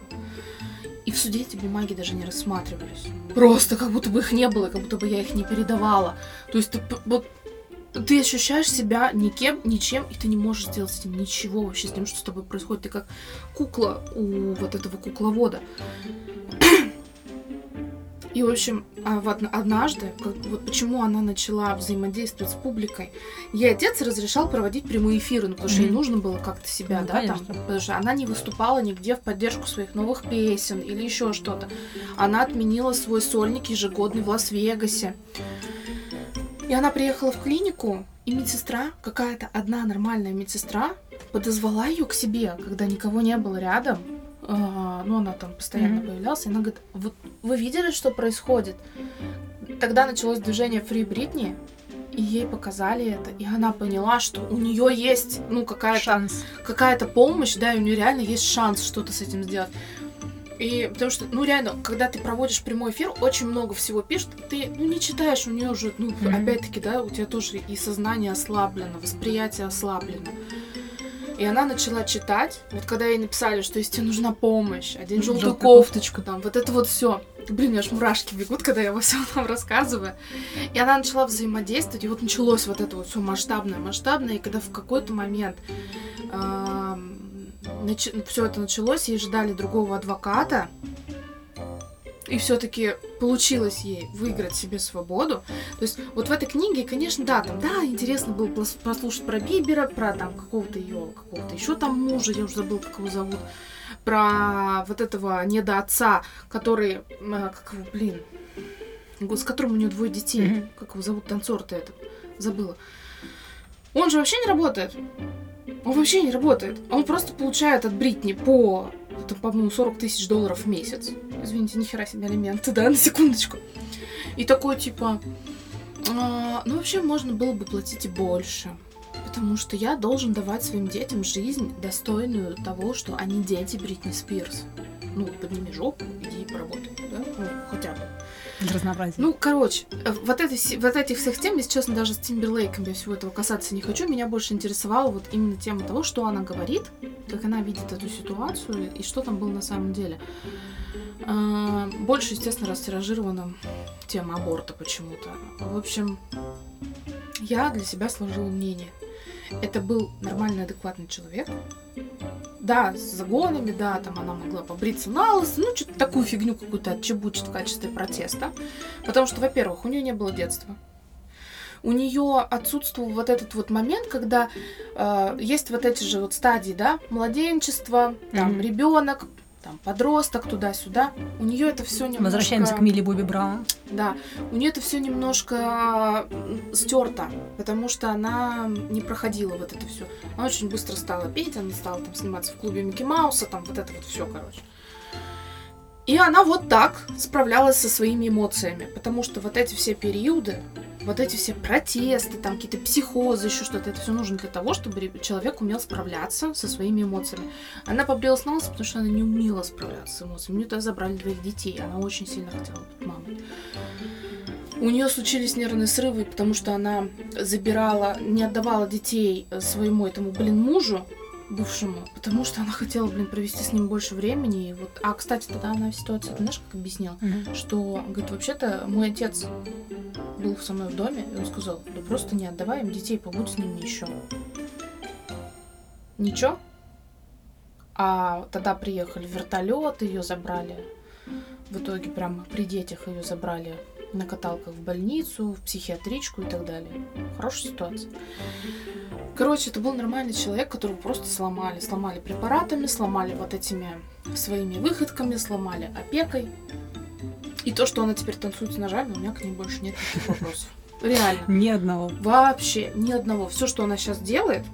И в суде эти бумаги даже не рассматривались. Просто как будто бы их не было, как будто бы я их не передавала. То есть ты вот ты ощущаешь себя никем, ничем, и ты не можешь сделать с этим ничего вообще, с тем, что с тобой происходит. Ты как кукла у вот этого кукловода. И, в общем, а однажды, вот почему она начала взаимодействовать с публикой, ей отец разрешал проводить прямые эфиры, ну, потому что ей нужно было как-то себя, ну, да, конечно. там, потому что она не выступала нигде в поддержку своих новых песен или еще что-то. Она отменила свой сольник ежегодный в Лас-Вегасе. И она приехала в клинику, и медсестра, какая-то одна нормальная медсестра, подозвала ее к себе, когда никого не было рядом, ну, она там постоянно mm-hmm. появлялась, и она говорит, вот вы видели, что происходит? Тогда началось движение Free Britney, и ей показали это, и она поняла, что у нее есть, ну, какая-то, какая-то помощь, да, и у нее реально есть шанс что-то с этим сделать. И потому что, ну, реально, когда ты проводишь прямой эфир, очень много всего пишут, ты, ну, не читаешь, у нее уже, ну, mm-hmm. опять-таки, да, у тебя тоже и сознание ослаблено, восприятие ослаблено. И она начала читать. Вот когда ей написали, что если тебе нужна помощь, одень желтую кофточку, там, вот это вот все. Блин, у меня аж мурашки бегут, когда я во всем там рассказываю. И она начала взаимодействовать, и вот началось вот это вот все масштабное, масштабное, и когда в какой-то момент э, все это началось, ей ждали другого адвоката, и все-таки получилось ей выиграть себе свободу. То есть вот в этой книге, конечно, да, там, да, интересно было послушать про Бибера, про там какого-то ее, какого-то еще там мужа, я уже забыл, как его зовут, про вот этого недоотца, который, а, как его, блин, с которым у нее двое детей, mm-hmm. как его зовут, танцор-то этот, забыла. Он же вообще не работает. Он вообще не работает. Он просто получает от Бритни по это, по-моему, 40 тысяч долларов в месяц. Извините, нихера себе алименты, да, на секундочку. И такой, типа, а, ну, вообще, можно было бы платить и больше. Потому что я должен давать своим детям жизнь, достойную того, что они дети Бритни Спирс. Ну, подними жопу, иди поработай, да? Ну, хотя бы. Для разнообразия. Ну, короче, э, вот, это, вот этих всех тем, если честно, даже с Тимберлейком я всего этого касаться не хочу. Меня больше интересовала вот именно тема того, что она говорит, как она видит эту ситуацию и что там было на самом деле. А, больше, естественно, растиражирована тема аборта почему-то. В общем, я для себя сложила мнение. Это был нормальный, адекватный человек, да, с загонами, да, там она могла побриться на лысо, ну, что-то такую фигню какую-то отчебучит в качестве протеста. Потому что, во-первых, у нее не было детства. у нее отсутствовал вот этот вот момент, когда э, есть вот эти же вот стадии, да, младенчество, там Мгм. ребенок, там подросток туда-сюда. У нее это все немножко. Возвращаемся к Милли Бобби Браун. Да, у нее это все немножко стерто, потому что она не проходила вот это все. Она очень быстро стала петь, она стала там сниматься в клубе Микки Мауса, там вот это вот все, короче. И она вот так справлялась со своими эмоциями, потому что вот эти все периоды, вот эти все протесты, там какие-то психозы, еще что-то, это все нужно для того, чтобы человек умел справляться со своими эмоциями. Она побрилась на лысо, потому что она не умела справляться с эмоциями. У нее тогда забрали двоих детей, она очень сильно хотела быть мамой. У нее случились нервные срывы, потому что она забирала, не отдавала детей э, своему этому, блин, мужу, бывшему, потому что она хотела, блин, провести с ним больше времени. И вот, а, кстати, тогда она ситуацию, ты знаешь, как объяснила? Что, говорит, вообще-то мой отец был со мной в доме, и он сказал, да просто не отдавай им детей, побудь с ними еще. Ничего? А тогда приехали вертолет, ее забрали. В итоге прямо при детях ее забрали на каталках в больницу, в психиатричку и так далее. Хорошая ситуация. Короче, это был нормальный человек, которого просто сломали. Сломали препаратами, сломали вот этими своими выходками, сломали опекой. И то, что она теперь танцует с ножами, у меня к ней больше нет никаких вопросов. Реально. Ни одного. Вообще ни одного. Все, что она сейчас делает,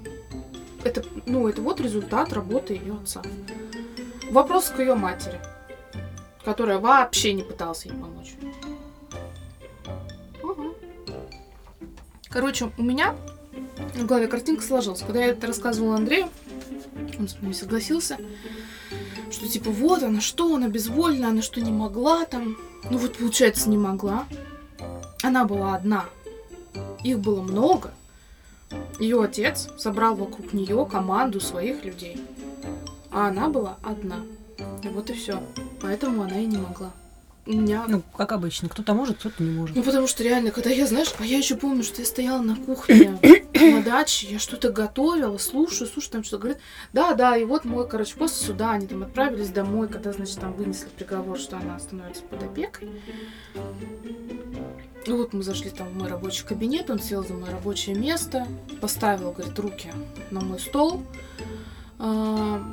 это, ну, это вот результат работы ее отца. Вопрос к ее матери, которая вообще не пыталась ей помочь. Короче, у меня в голове картинка сложилась. Когда я это рассказывала Андрею, он со мной согласился, что типа вот она что, она безвольна, она что не могла там. Ну вот получается не могла. Она была одна. Их было много. Ее отец собрал вокруг нее команду своих людей. А она была одна. И вот и все. Поэтому она и не могла. Меня Ну, как обычно, кто-то может, кто-то не может. ну, потому что реально, когда я, знаешь, а я еще помню, что я стояла на кухне на даче, я что-то готовила, слушаю, слушаю, там что-то говорит. Да, да, и вот мой, короче, после суда они там отправились домой, когда, значит, там вынесли приговор, что она становится под опекой. И вот мы зашли там в мой рабочий кабинет, он сел за мое рабочее место, поставил, говорит, руки на мой стол,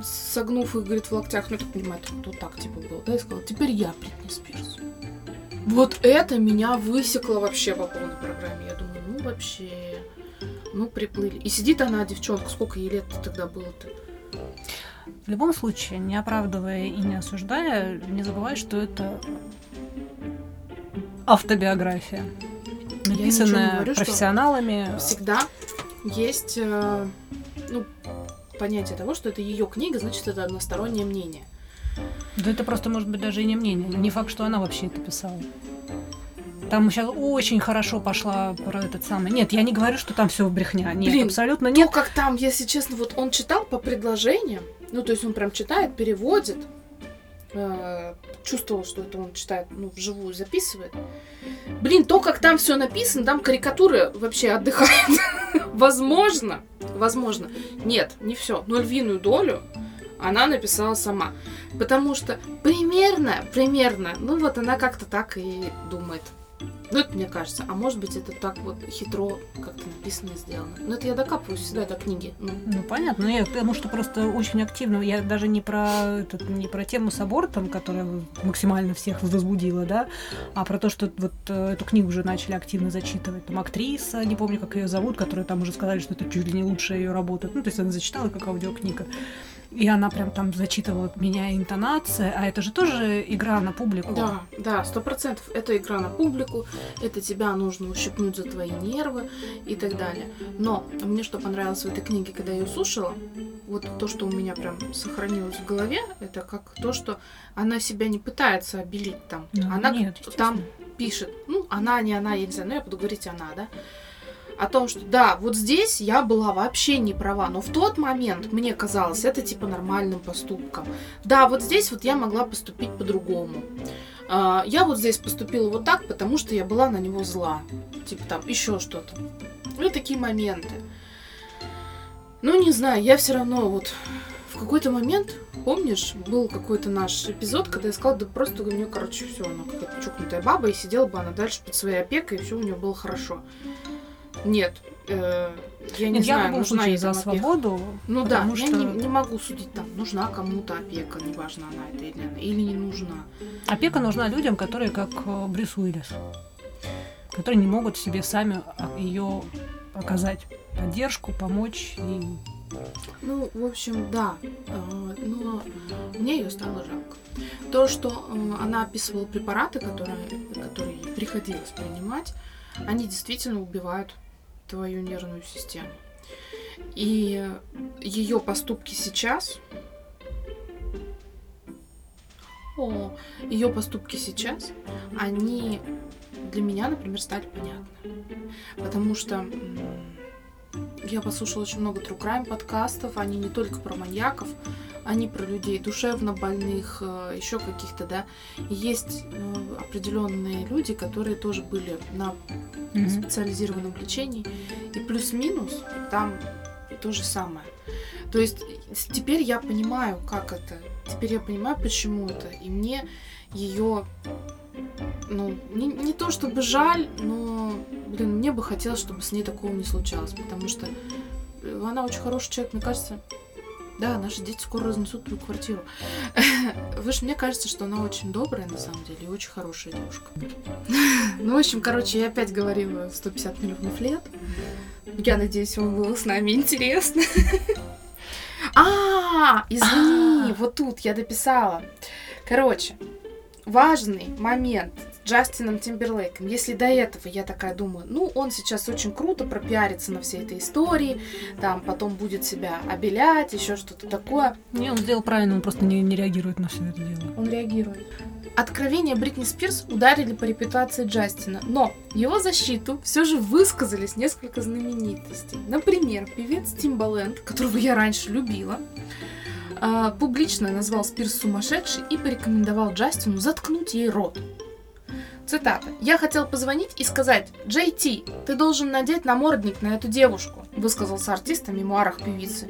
согнув их, говорит, в локтях, ну, я так понимаю, это вот так, типа, было, да, и сказал, теперь я Бритни Спирс. Вот это меня высекло вообще по полной программе. Я думаю, ну вообще, ну приплыли. И сидит она, девчонка, сколько ей лет тогда было-то? В любом случае, не оправдывая и не осуждая, не забывай, что это автобиография, написанная говорю, профессионалами. Всегда есть, э, ну, понятие того, что это ее книга, значит, это одностороннее мнение. Да это просто может быть даже и не мнение. Не факт, что она вообще это писала. Там сейчас очень хорошо пошла про этот самый. Нет, я не говорю, что там все брехня. Нет, Блин, абсолютно Ну, нет. как там, если честно, вот он читал по предложениям, ну, то есть он прям читает, переводит, э, чувствовал, что это он читает, ну, вживую записывает. Блин, то, как там все написано, там карикатуры вообще отдыхают. Возможно, возможно. Нет, не все. Но львиную долю она написала сама. Потому что примерно, примерно, ну вот она как-то так и думает. Ну, это мне кажется. А может быть, это так вот хитро как-то написано и сделано. Но это я докапываюсь всегда до книги. Ну, Ну понятно, но я потому что просто очень активно, я даже не про этот, не про тему с абортом, которая максимально всех возбудила, да, а про то, что вот э, эту книгу уже начали активно зачитывать. Там актриса, не помню, как ее зовут, которая там уже сказали, что это чуть ли не лучшая ее работа. Ну, то есть она зачитала как аудиокнига. И она прям там зачитывала, меняя интонация, а это же тоже игра на публику. Да, да, сто процентов. Это игра на публику, это тебя нужно ущипнуть за твои нервы и так далее. Но мне что понравилось в этой книге, когда я ее слушала, вот то, что у меня прям сохранилось в голове, это как то, что она себя не пытается обелить там. Ну, она нет, там пишет, ну, она, не она, я не знаю, но я буду говорить она, да, о том, что да, вот здесь я была вообще не права, но в тот момент мне казалось это типа нормальным поступком. Да, вот здесь вот я могла поступить по-другому. А, Я вот здесь поступила вот так, потому что я была на него зла. Типа там еще что-то. Ну, такие моменты. Ну, не знаю, я все равно вот в какой-то момент, помнишь, был какой-то наш эпизод, когда я сказала, да просто у нее, короче, все, она какая-то чукнутая баба, и сидела бы она дальше под своей опекой, и все у нее было хорошо. Нет. э, я не Нет, я в знаю, любом нужна случае за свободу. Ну да, потому я что- не, не могу судить там, нужна кому-то опека, неважно, она это или, или не нужна. Опека нужна людям, которые как э, Брюс Уиллис, которые не могут себе сами ее оказать поддержку, помочь и Ну, в общем, да. э, Но мне ее стало жалко. То, что она описывала препараты, которые, которые ей приходилось принимать, они действительно убивают твою нервную систему. И ее поступки сейчас... О, ее поступки сейчас, они для меня, например, стали понятны. Потому что я послушала очень много true crime подкастов, они не только про маньяков, они про людей душевно больных, еще каких-то, да. И есть э, определенные люди, которые тоже были на специализированном лечении, и плюс-минус там то же самое. То есть теперь я понимаю, как это, теперь я понимаю, почему это, и мне ее, ну, не, не то чтобы жаль, но, блин, мне бы хотелось, чтобы с ней такого не случалось, потому что э, она очень хороший человек, мне кажется. Да, наши дети скоро разнесут твою квартиру. Вы ж мне кажется, что она очень добрая, на самом деле, и очень хорошая девушка. Ну, в общем, короче, я опять говорила 150 миллионов лет. Я надеюсь, вам было с нами интересно. А, извини, вот тут я дописала. Короче, важный момент с Джастином Тимберлейком. Если до этого я такая думаю, ну, он сейчас очень круто пропиарится на всей этой истории, там потом будет себя обелять, еще что-то такое. Не, он сделал правильно, он просто не, не реагирует на все это дело. Он реагирует. Откровения Бритни Спирс ударили по репутации Джастина, но его защиту все же высказались несколько знаменитостей. Например, певец Тимбаленд, которого я раньше любила, публично назвал Спирс сумасшедшей и порекомендовал Джастину заткнуть ей рот. Цитата. «Я хотел позвонить и сказать, Джей Ти, ты должен надеть намордник на эту девушку», высказался артист о мемуарах певицы.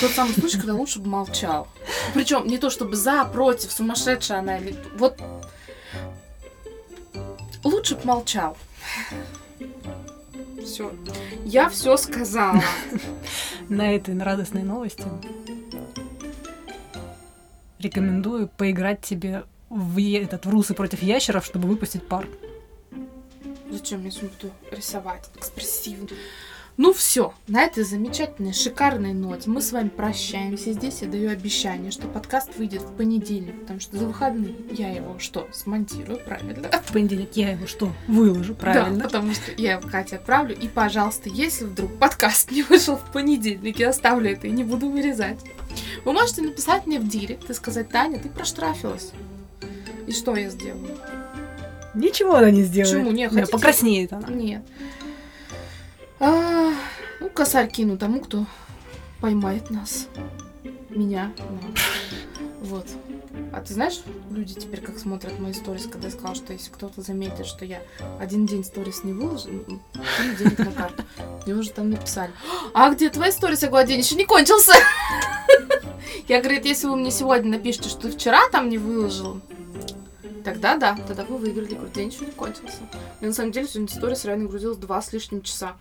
Тот самый случай, когда лучше бы молчал. Причем не то чтобы за, против, сумасшедшая она или... Вот лучше бы молчал. Все. Я все сказала. На этой радостной новости рекомендую поиграть тебе в этот в русы против ящеров, чтобы выпустить пар. Зачем я буду рисовать экспрессивно? Ну все, на этой замечательной, шикарной ноте мы с вами прощаемся. Здесь я даю обещание, что подкаст выйдет в понедельник, потому что за выходные я его что, смонтирую, правильно? В понедельник я его что, выложу, правильно? Да, потому что я его Кате отправлю. И, пожалуйста, если вдруг подкаст не вышел в понедельник, я оставлю это и не буду вырезать. Вы можете написать мне в директ и сказать, Таня, ты проштрафилась. И что я сделаю? Ничего она не сделает. Почему? Не, хотите? покраснеет она. Нет. А, ну, косарь кину тому, кто поймает нас. Меня. да. Вот. А ты знаешь, люди теперь как смотрят мои сторис, когда я сказала, что если кто-то заметит, что я один день сторис не выложу, м, кинь денег на карту. Мне уже там написали. А где твои сторис? Я говорю, «А день еще не кончился. Я, говорит, если вы мне сегодня напишите, что вчера там не выложил, тогда да, тогда вы выиграли. Я говорю, день еще не кончился. И на самом деле сегодня сторис реально грузилась два с лишним часа.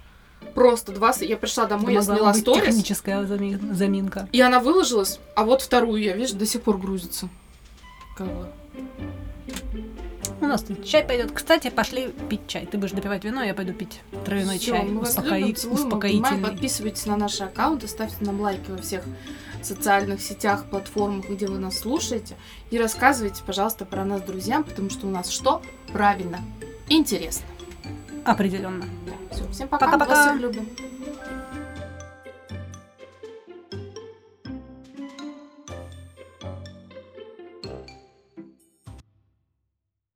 Просто два. Я пришла домой, я Могла сняла быть сторис, техническая зами- заминка. и она выложилась, а вот вторую я, видишь, до сих пор грузится. Бы. У нас тут чай пойдет. Кстати, пошли пить чай. Ты будешь допивать вино, я пойду пить травяной Всё, чай. мы любим, целуем, обнимаем. успокоительный. Подписывайтесь на наши аккаунты, ставьте нам лайки во всех социальных сетях, платформах, где вы нас слушаете. И рассказывайте, пожалуйста, про нас друзьям, потому что у нас что? Правильно. Интересно. Определенно. Да. Все, всем пока. Пока-пока. Мы вас всех любим.